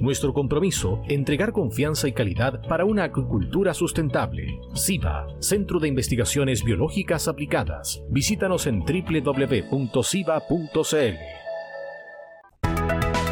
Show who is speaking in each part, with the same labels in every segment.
Speaker 1: Nuestro compromiso, entregar confianza y calidad para una acuicultura sustentable. SIVA, Centro de Investigaciones Biológicas Aplicadas. Visítanos en www.siva.cl.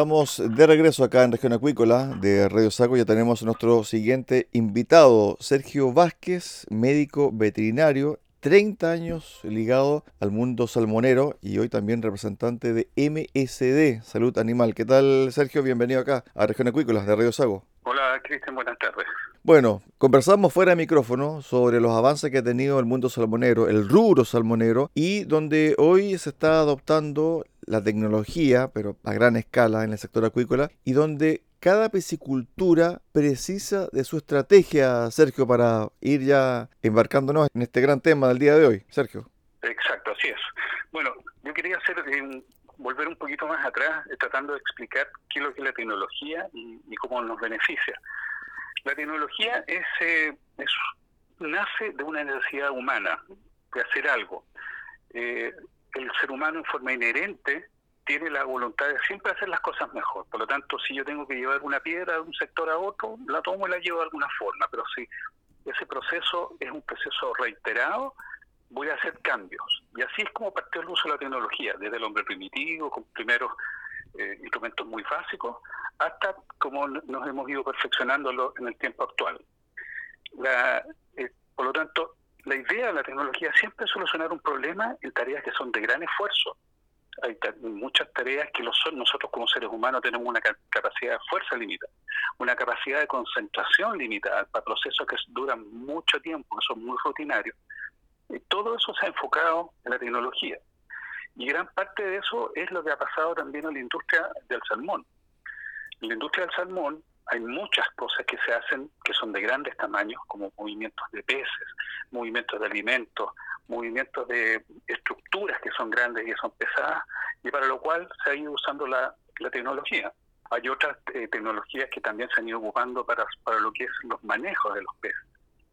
Speaker 2: Estamos de regreso acá en Región Acuícola de Radio Saco. Ya tenemos a nuestro siguiente invitado, Sergio Vázquez, médico veterinario, 30 años ligado al mundo salmonero y hoy también representante de MSD, Salud Animal. ¿Qué tal, Sergio? Bienvenido acá a Región Acuícola de Radio Sago.
Speaker 3: Hola, Cristian, buenas tardes.
Speaker 2: Bueno, conversamos fuera de micrófono sobre los avances que ha tenido el mundo salmonero, el rubro salmonero, y donde hoy se está adoptando la tecnología, pero a gran escala en el sector acuícola, y donde cada piscicultura precisa de su estrategia, Sergio, para ir ya embarcándonos en este gran tema del día de hoy. Sergio.
Speaker 3: Exacto, así es. Bueno, yo quería hacer eh, volver un poquito más atrás, tratando de explicar qué es lo que es la tecnología y, cómo nos beneficia. La tecnología es, eh, es, nace de una necesidad humana de hacer algo. Eh, el ser humano en forma inherente tiene la voluntad de siempre hacer las cosas mejor. Por lo tanto, si yo tengo que llevar una piedra de un sector a otro, la tomo y la llevo de alguna forma. Pero si ese proceso es un proceso reiterado, voy a hacer cambios. Y así es como partió el uso de la tecnología, desde el hombre primitivo, con primeros eh, instrumentos muy básicos, hasta como nos hemos ido perfeccionando en el tiempo actual. Eh, por lo tanto, la idea de la tecnología siempre es solucionar un problema en tareas que son de gran esfuerzo. Hay muchas tareas que lo son, nosotros como seres humanos tenemos una capacidad de fuerza limitada, una capacidad de concentración limitada para procesos que duran mucho tiempo, que son muy rutinarios. Y todo eso se ha enfocado en la tecnología. Y gran parte de eso es lo que ha pasado también en la industria del salmón. En la industria del salmón hay muchas cosas que se hacen que son de grandes tamaños, como movimientos de peces, movimientos de alimentos, movimientos de estructuras que son grandes y son pesadas, y para lo cual se ha ido usando la, tecnología. Hay otras eh, tecnologías que también se han ido ocupando para, para lo que es los manejos de los peces.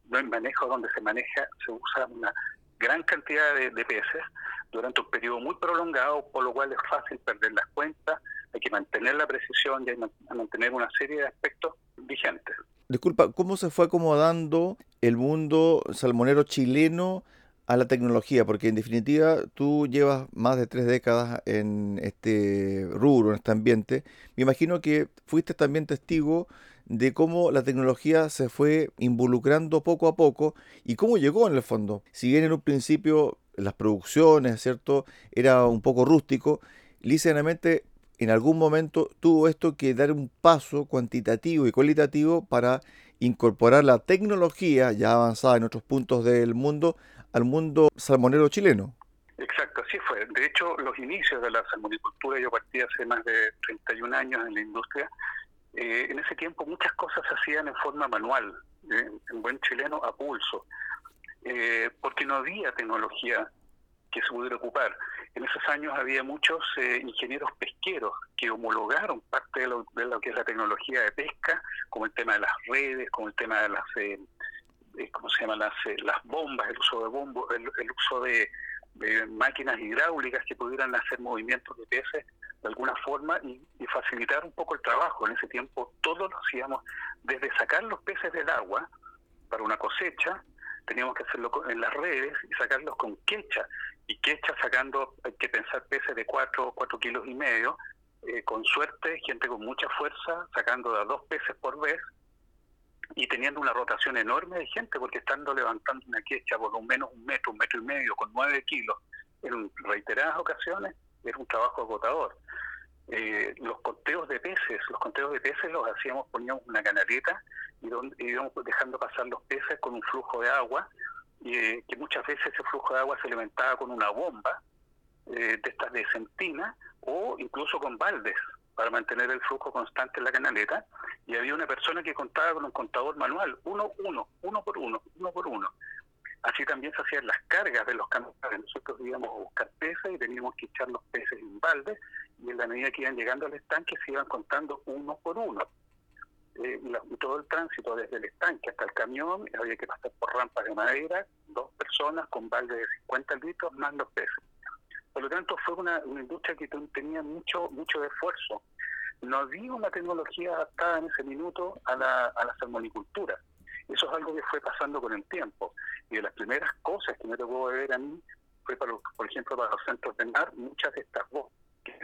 Speaker 3: No hay manejos donde se maneja, se usa una gran cantidad de peces durante un periodo muy prolongado, por lo cual es fácil perder las cuentas, hay que mantener la precisión y hay que mantener una serie de aspectos vigentes.
Speaker 2: Disculpa, ¿cómo se fue acomodando el mundo salmonero chileno a la tecnología, porque en definitiva tú llevas más de tres décadas en este rubro, en este ambiente. Me imagino que fuiste también testigo de cómo la tecnología se fue involucrando poco a poco y cómo llegó en el fondo. Si bien en un principio las producciones, ¿cierto? Era un poco rústico, lícitamente en algún momento tuvo esto que dar un paso cuantitativo y cualitativo para incorporar la tecnología ya avanzada en otros puntos del mundo al mundo salmonero chileno.
Speaker 3: Exacto, así fue. De hecho, los inicios de la salmonicultura, yo partí hace más de 31 años en la industria, eh, en ese tiempo muchas cosas se hacían en forma manual, eh, en buen chileno a pulso, eh, porque no había tecnología que se pudiera ocupar. En esos años había muchos ingenieros pesqueros que homologaron parte de lo, que es la tecnología de pesca, como el tema de las redes, como el tema de las eh, ¿cómo se llama? Eh, las bombas, el uso de bombos, el, uso de, máquinas hidráulicas que pudieran hacer movimientos de peces de alguna forma y, facilitar un poco el trabajo. En ese tiempo todo lo hacíamos desde sacar los peces del agua para una cosecha, teníamos que hacerlo en las redes y sacarlos con quecha. Y quecha sacando, hay que pensar peces de 4, cuatro kilos y medio, eh, con suerte, gente con mucha fuerza, sacando a dos peces por vez, y teniendo una rotación enorme de gente, porque estando levantando una quecha por lo menos un metro, un metro y medio, con nueve kilos, en reiteradas ocasiones, es un trabajo agotador. Eh, los conteos de peces, los conteos de peces los hacíamos, poníamos una canaleta y íbamos dejando pasar los peces con un flujo de agua, eh, que muchas veces ese flujo de agua se alimentaba con una bomba eh, de estas de centina o incluso con baldes para mantener el flujo constante en la canaleta y había una persona que contaba con un contador manual, uno, uno, uno por uno, uno por uno. Así también se hacían las cargas de los camiones. Nosotros íbamos a buscar peces y teníamos que echar los peces en balde y en la medida que iban llegando al estanque se iban contando uno por uno. Eh, todo el tránsito desde el estanque hasta el camión había que pasar por rampas de madera, dos personas con balde de 50 litros más los peces. Por lo tanto, fue una, industria que tenía mucho mucho esfuerzo. No había una tecnología adaptada en ese minuto a la, a la salmonicultura. Eso es algo que fue pasando con el tiempo. Y de las primeras cosas que me tocó ver a mí fue, para, por ejemplo, para los centros de mar, muchas de estas bombas, que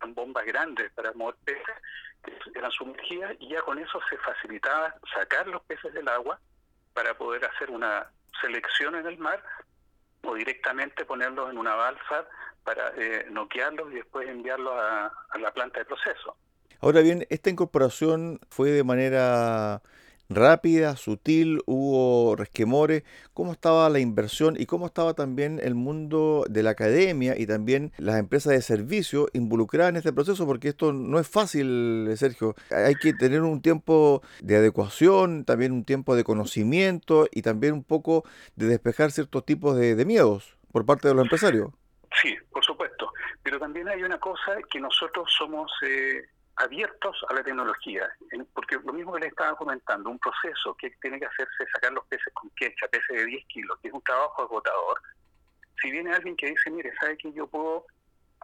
Speaker 3: son bombas grandes para mover peces, que eran sumergidas, y ya con eso se facilitaba sacar los peces del agua para poder hacer una selección en el mar o directamente ponerlos en una balsa para eh, noquearlos y después enviarlos a, la planta de proceso.
Speaker 2: Ahora bien, esta incorporación fue de manera rápida, sutil, hubo resquemores, cómo estaba la inversión y cómo estaba también el mundo de la academia y también las empresas de servicio involucradas en este proceso, porque esto no es fácil, Sergio. Hay que tener un tiempo de adecuación, también un tiempo de conocimiento y también un poco de despejar ciertos tipos de, de miedos por parte de los empresarios.
Speaker 3: Sí, por supuesto. Pero también hay una cosa que nosotros somos eh, abiertos a la tecnología, porque lo mismo que le estaba comentando, un proceso que tiene que hacerse sacar los peces con quecha, peces de 10 kilos, que es un trabajo agotador. Si viene alguien que dice, mire, ¿sabe que yo puedo?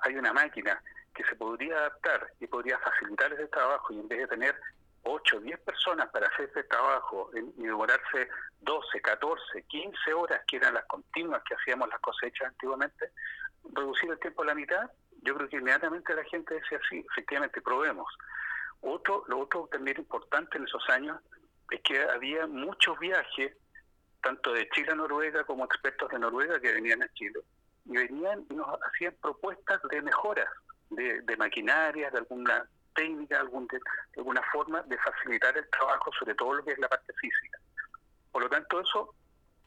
Speaker 3: Hay una máquina que se podría adaptar y podría facilitar ese trabajo y en vez de tener 8, 10 personas para hacer ese trabajo y demorarse 12, 14, 15 horas, que eran las continuas que hacíamos las cosechas antiguamente, reducir el tiempo a la mitad, yo creo que inmediatamente la gente decía sí, efectivamente, probemos. Otro, lo otro también importante en esos años es que había muchos viajes, tanto de Chile a Noruega como expertos de Noruega que venían a Chile, y venían y nos hacían propuestas de mejoras, de, de maquinaria, de alguna técnica, algún, de, alguna forma de facilitar el trabajo, sobre todo lo que es la parte física. Por lo tanto, eso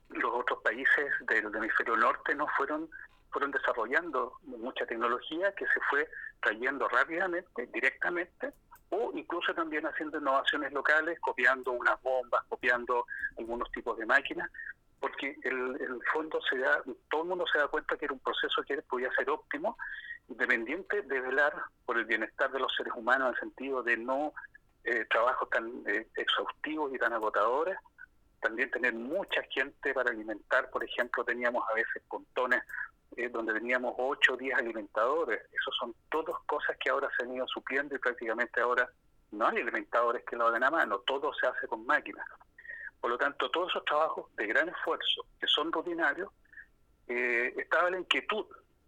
Speaker 3: los otros países del hemisferio norte no fueron fueron desarrollando mucha tecnología que se fue trayendo rápidamente, directamente, o incluso también haciendo innovaciones locales, copiando unas bombas, copiando algunos tipos de máquinas, porque el, el fondo se da, todo el mundo se da cuenta que era un proceso que podía ser óptimo, independiente de velar por el bienestar de los seres humanos en el sentido de no eh, trabajos tan eh, exhaustivos y tan agotadores, también tener mucha gente para alimentar, por ejemplo, teníamos a veces pontones eh, donde teníamos 8 o 10 alimentadores. Esas son todas cosas que ahora se han ido supliendo y prácticamente ahora no hay alimentadores que lo hagan a mano, todo se hace con máquinas. Por lo tanto, todos esos trabajos de gran esfuerzo, que son rutinarios, eh, estaba la inquietud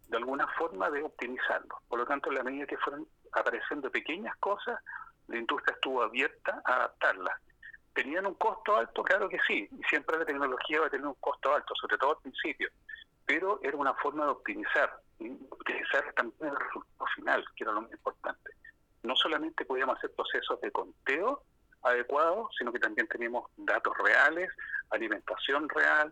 Speaker 3: de alguna forma de optimizarlo. Por lo tanto, en la medida que fueron apareciendo pequeñas cosas, la industria estuvo abierta a adaptarlas. ¿Tenían un costo alto? Claro que sí, y siempre la tecnología va a tener un costo alto, sobre todo al principio, pero era una forma de optimizar, y optimizar también el resultado final, que era lo más importante. No solamente podíamos hacer procesos de conteo adecuados, sino que también teníamos datos reales, alimentación real,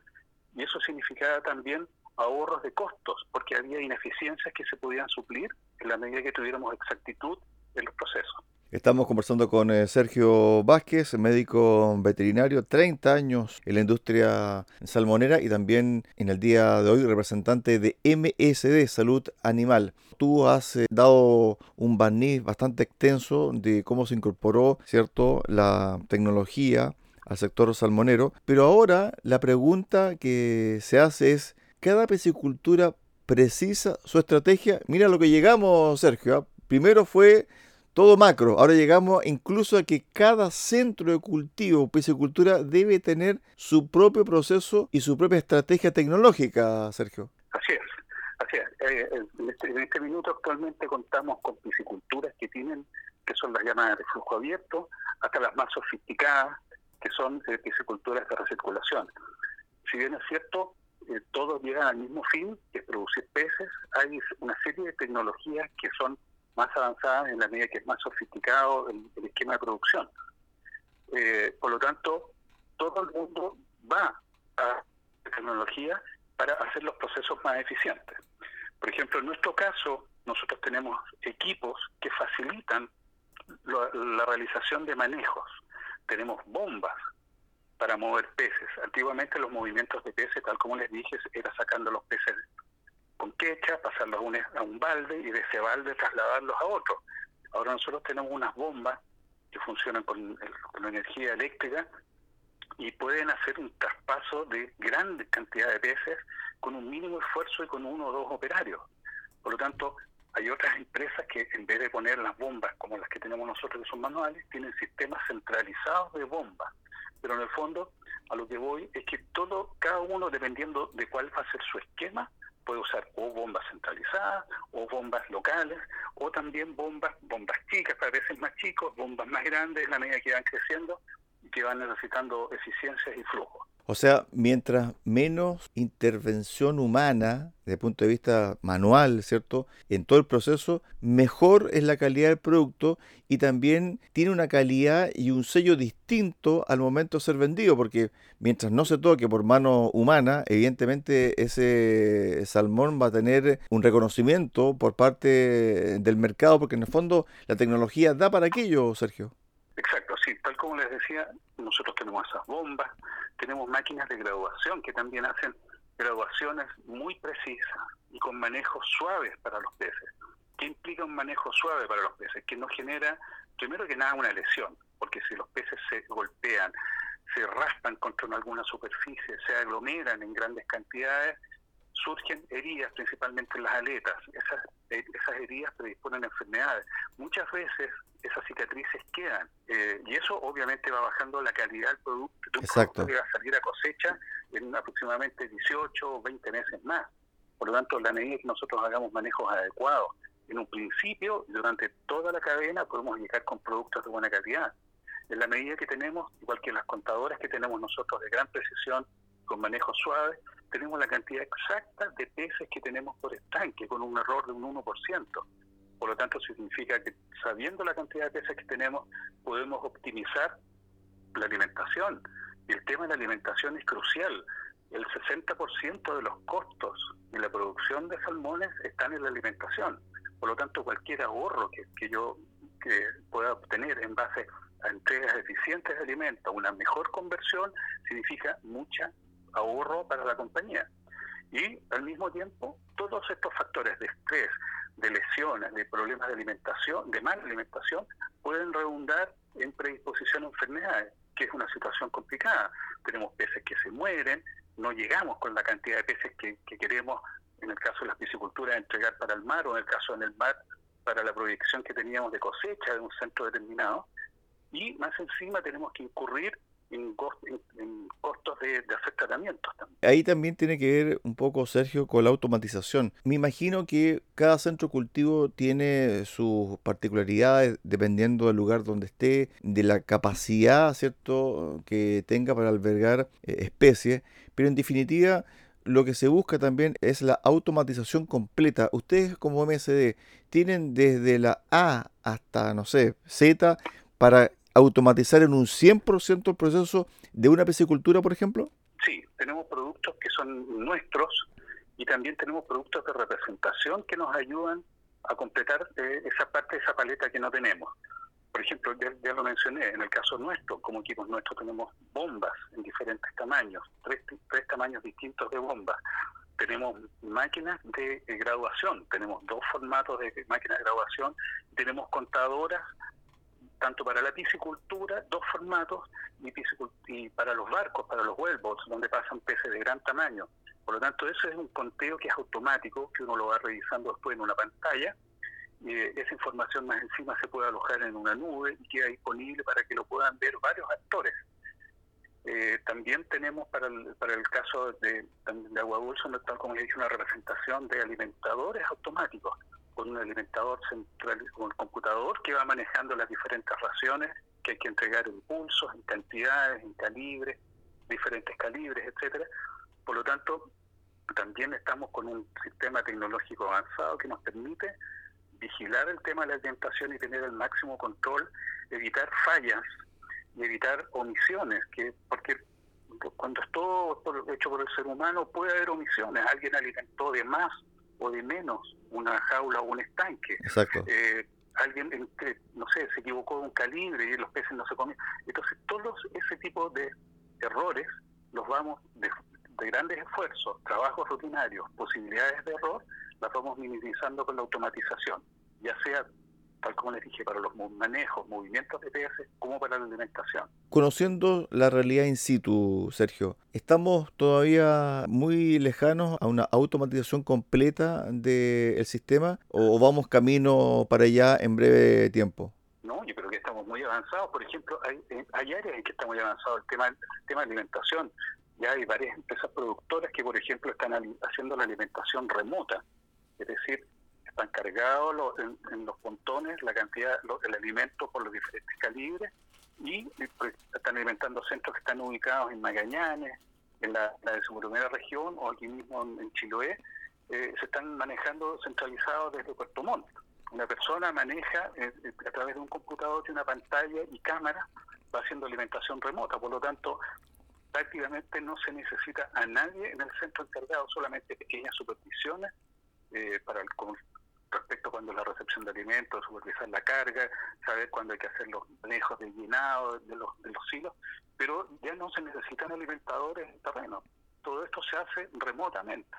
Speaker 3: y eso significaba también ahorros de costos, porque había ineficiencias que se podían suplir en la medida que tuviéramos exactitud en los procesos.
Speaker 2: Estamos conversando con eh, Sergio Vázquez, médico veterinario, 30 años en la industria salmonera y también en el día de hoy representante de MSD, Salud Animal. Tú has eh, dado un barniz bastante extenso de cómo se incorporó, ¿cierto?, la tecnología al sector salmonero, pero ahora la pregunta que se hace es, ¿cada piscicultura precisa su estrategia? Mira lo que llegamos, Sergio. ¿ah? Primero fue todo macro. Ahora llegamos incluso a que cada centro de cultivo, piscicultura, debe tener su propio proceso y su propia estrategia tecnológica, Sergio.
Speaker 3: Así es, así es. Eh, en, este, en, este, minuto actualmente contamos con pisciculturas que tienen, que son las llamadas de flujo abierto, hasta las más sofisticadas, que son eh, pisciculturas de recirculación. Si bien es cierto, eh, todos llegan al mismo fin, que es producir peces, hay una serie de tecnologías que son más avanzadas en la medida que es más sofisticado el, esquema de producción. Eh, por lo tanto, todo el mundo va a tecnología para hacer los procesos más eficientes. Por ejemplo, en nuestro caso, nosotros tenemos equipos que facilitan la realización de manejos. Tenemos bombas para mover peces. Antiguamente los movimientos de peces, tal como les dije, era sacando los peces con quecha, pasarlos a un, a un balde y de ese balde trasladarlos a otro. Ahora nosotros tenemos unas bombas que funcionan con, con energía eléctrica y pueden hacer un traspaso de grandes cantidades de peces con un mínimo esfuerzo y con uno o dos operarios. Por lo tanto, hay otras empresas que en vez de poner las bombas como las que tenemos nosotros que son manuales, tienen sistemas centralizados de bombas. Pero en el fondo, a lo que voy es que todo, cada uno, dependiendo de cuál va a ser su esquema, puede usar o bombas centralizadas o bombas locales o también bombas bombas chicas para veces más chicos bombas más grandes en la medida que van creciendo que van necesitando eficiencias y flujo
Speaker 2: o sea, mientras menos intervención humana, desde el punto de vista manual, ¿cierto? En todo el proceso, mejor es la calidad del producto y también tiene una calidad y un sello distinto al momento de ser vendido, porque mientras no se toque por mano humana, evidentemente ese salmón va a tener un reconocimiento por parte del mercado, porque en el fondo la tecnología da para aquello, Sergio.
Speaker 3: Exacto, sí, tal como les decía, nosotros tenemos esas bombas, tenemos máquinas de graduación que también hacen graduaciones muy precisas y con manejos suaves para los peces. ¿Qué implica un manejo suave para los peces? Que no genera, primero que nada, una lesión, porque si los peces se golpean, se raspan contra alguna superficie, se aglomeran en grandes cantidades, surgen heridas, principalmente en las aletas. Esas, eh, esas heridas predisponen a enfermedades. Muchas veces esas cicatrices quedan eh, y eso obviamente va bajando la calidad del producto, de un producto que va a salir a cosecha en aproximadamente 18 o 20 meses más. Por lo tanto, la medida que nosotros hagamos manejos adecuados, en un principio y durante toda la cadena podemos llegar con productos de buena calidad. En la medida que tenemos, igual que las contadoras que tenemos nosotros de gran precisión, con manejos suaves, tenemos la cantidad exacta de peces que tenemos por estanque, con un error de un 1%. Por lo tanto, significa que sabiendo la cantidad de peces que tenemos, podemos optimizar la alimentación. Y el tema de la alimentación es crucial. El 60% de los costos de la producción de salmones están en la alimentación. Por lo tanto, cualquier ahorro que, que yo que pueda obtener en base a entregas eficientes de alimentos, una mejor conversión, significa mucha ahorro para la compañía. Y al mismo tiempo, todos estos factores de estrés, de lesiones, de problemas de alimentación, de mala alimentación, pueden redundar en predisposición a enfermedades, que es una situación complicada. Tenemos peces que se mueren, no llegamos con la cantidad de peces que, queremos, en el caso de las pisciculturas, entregar para el mar, o en el caso en el mar, para la proyección que teníamos de cosecha de un centro determinado. Y más encima tenemos que incurrir en, costos de, hacer tratamientos también.
Speaker 2: Ahí también tiene que ver un poco, Sergio, con la automatización. Me imagino que cada centro cultivo tiene sus particularidades dependiendo del lugar donde esté, de la capacidad, ¿cierto?, que tenga para albergar eh, especies, pero en definitiva lo que se busca también es la automatización completa. Ustedes como MSD tienen desde la A hasta, no sé, Z para automatizar en un 100% el proceso de una piscicultura, por ejemplo?
Speaker 3: Sí, tenemos productos que son nuestros y también tenemos productos de representación que nos ayudan a completar eh, esa parte esa paleta que no tenemos. Por ejemplo, ya, lo mencioné, en el caso nuestro, como equipos nuestros tenemos bombas en diferentes tamaños, tres, tres tamaños distintos de bombas. Tenemos máquinas de, de graduación, tenemos dos formatos de máquinas de graduación, tenemos contadoras tanto para la piscicultura, dos formatos, y, para los barcos, para los wellboats, donde pasan peces de gran tamaño. Por lo tanto, eso es un conteo que es automático, que uno lo va revisando después en una pantalla, y eh, esa información más encima se puede alojar en una nube y queda disponible para que lo puedan ver varios actores. Eh, también tenemos para el, para el caso de, de agua dulce, tal como dije, una representación de alimentadores automáticos con un alimentador central, con el computador que va manejando las diferentes raciones que hay que entregar en pulsos, en cantidades, en calibres, diferentes calibres, etcétera. Por lo tanto, también estamos con un sistema tecnológico avanzado que nos permite vigilar el tema de la alimentación y tener el máximo control, evitar fallas y evitar omisiones, que porque cuando es todo hecho por el ser humano puede haber omisiones, alguien alimentó de más o de menos una jaula o un estanque.
Speaker 2: Exacto.
Speaker 3: Eh, alguien, no sé, se equivocó de un calibre y los peces no se comían. Entonces, todos ese tipo de errores los vamos, de, de grandes esfuerzos, trabajos rutinarios, posibilidades de error, las vamos minimizando con la automatización, ya sea tal como les dije, para los manejos, movimientos de peces, como para la alimentación.
Speaker 2: Conociendo la realidad in situ, Sergio, ¿estamos todavía muy lejanos a una automatización completa del sistema o vamos camino para allá en breve tiempo?
Speaker 3: No, yo creo que estamos muy avanzados. Por ejemplo, hay, eh, hay áreas en que está muy avanzado el tema, el tema de alimentación. Ya hay varias empresas productoras que, por ejemplo, están haciendo la alimentación remota. Es decir, están cargados en, los pontones la cantidad, el alimento por los diferentes calibres y pues, están alimentando centros que están ubicados en Magallanes, en la, de su primera región o aquí mismo en, Chiloé, eh, se están manejando centralizados desde Puerto Montt. Una persona maneja eh, eh, a través de un computador de una pantalla y cámara, va haciendo alimentación remota, por lo tanto prácticamente no se necesita a nadie en el centro encargado, solamente pequeñas supervisiones para el, respecto cuando la recepción de alimentos, supervisar la carga, saber cuándo hay que hacer los manejos de llenado de los, de los silos, pero ya no se necesitan alimentadores en terreno. Todo esto se hace remotamente.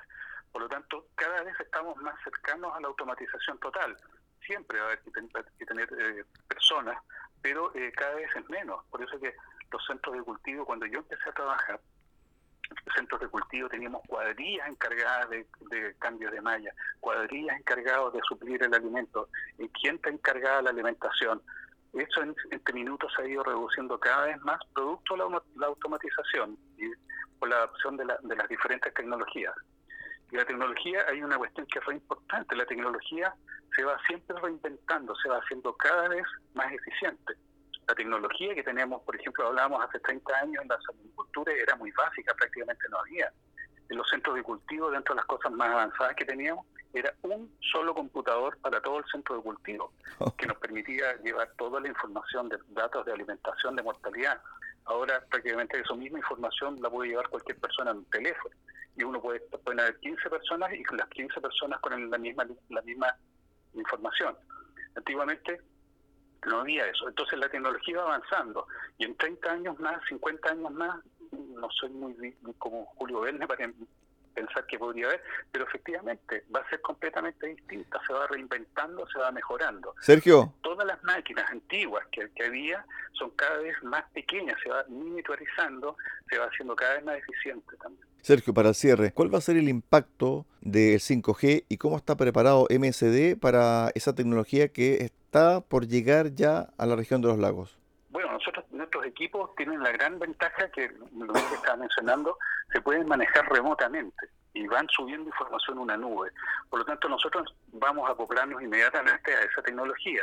Speaker 3: Por lo tanto, cada vez estamos más cercanos a la automatización total. Siempre va a haber que, tener eh, personas, pero eh, cada vez es menos. Por eso que los centros de cultivo, cuando yo empecé a trabajar, centros de cultivo teníamos cuadrillas encargadas de, de cambio de malla, cuadrillas encargadas de suplir el alimento, quién está encargada la alimentación. Eso en, entre minutos se ha ido reduciendo cada vez más, producto de la, automatización y por la adopción de, de las diferentes tecnologías. Y la tecnología, hay una cuestión que es muy importante, la tecnología se va siempre reinventando, se va haciendo cada vez más eficiente la tecnología que teníamos, por ejemplo, hablábamos hace 30 años en la agricultura, era muy básica, prácticamente no había. En los centros de cultivo, dentro de las cosas más avanzadas que teníamos, era un solo computador para todo el centro de cultivo, que nos permitía llevar toda la información de datos de alimentación, de mortalidad. Ahora prácticamente esa misma información la puede llevar cualquier persona en un teléfono. Y uno puede, pueden haber 15 personas y las 15 personas con la misma, la misma información. Antiguamente no había eso. Entonces la tecnología va avanzando y en 30 años más, 50 años más, no soy muy como Julio Verne para pensar que podría haber, pero efectivamente va a ser completamente distinta, se va reinventando, se va mejorando.
Speaker 2: Sergio.
Speaker 3: Todas las máquinas antiguas que, que había son cada vez más pequeñas, se va miniaturizando, se va haciendo cada vez más eficiente también.
Speaker 2: Sergio, para el cierre, ¿cuál va a ser el impacto del 5G y cómo está preparado MSD para esa tecnología que está por llegar ya a la región de los lagos?
Speaker 3: Bueno, nosotros, nuestros equipos tienen la gran ventaja que, lo que estaba mencionando, se pueden manejar remotamente y van subiendo información en una nube. Por lo tanto, nosotros vamos a acoplarnos inmediatamente a esa tecnología.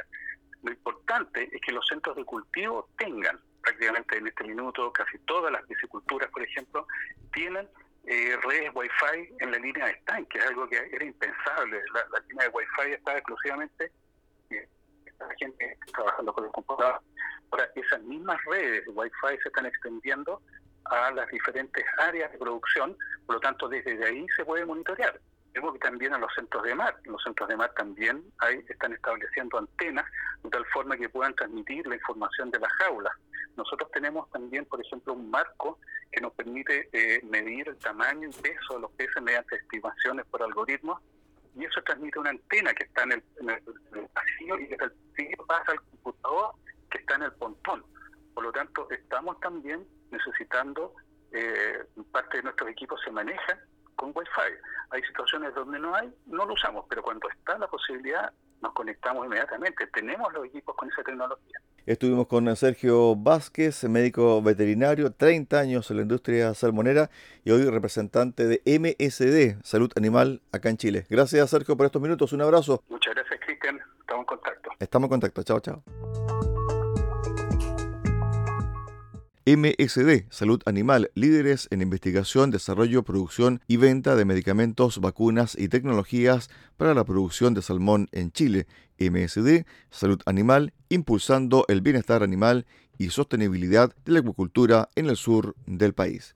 Speaker 3: Lo importante es que los centros de cultivo tengan, prácticamente en este minuto, casi todas las pisciculturas, por ejemplo, tienen eh, redes Wi-Fi en la línea de stand, que es algo que era impensable. La, línea de Wi-Fi estaba exclusivamente la gente trabajando con los computadores. Ahora, esas mismas redes de Wi-Fi se están extendiendo a las diferentes áreas de producción, por lo tanto, desde ahí se puede monitorear. Vemos que también a los centros de mar, los centros de mar también hay, están estableciendo antenas de tal forma que puedan transmitir la información de las jaulas. Nosotros tenemos también, por ejemplo, un marco que nos permite eh, medir el tamaño y peso de los peces mediante estimaciones por algoritmos y eso transmite una antena que está en el, pasillo y desde el pasillo pasa al computador que está en el pontón. Por lo tanto, estamos también necesitando, eh, parte de nuestros equipos se manejan con Wi-Fi. Hay situaciones donde no hay, no lo usamos, pero cuando está la posibilidad, nos conectamos inmediatamente. Tenemos los equipos con esa tecnología.
Speaker 2: Estuvimos con Sergio Vázquez, médico veterinario, 30 años en la industria salmonera y hoy representante de MSD, Salud Animal, acá en Chile. Gracias, Sergio, por estos minutos. Un abrazo.
Speaker 3: Muchas gracias, Cristian. Estamos en contacto.
Speaker 2: Estamos en contacto. Chao, chao. MSD, Salud Animal, líderes en investigación, desarrollo, producción y venta de medicamentos, vacunas y tecnologías para la producción de salmón en Chile. MSD, Salud Animal, impulsando el bienestar animal y sostenibilidad de la acuicultura en el sur del país.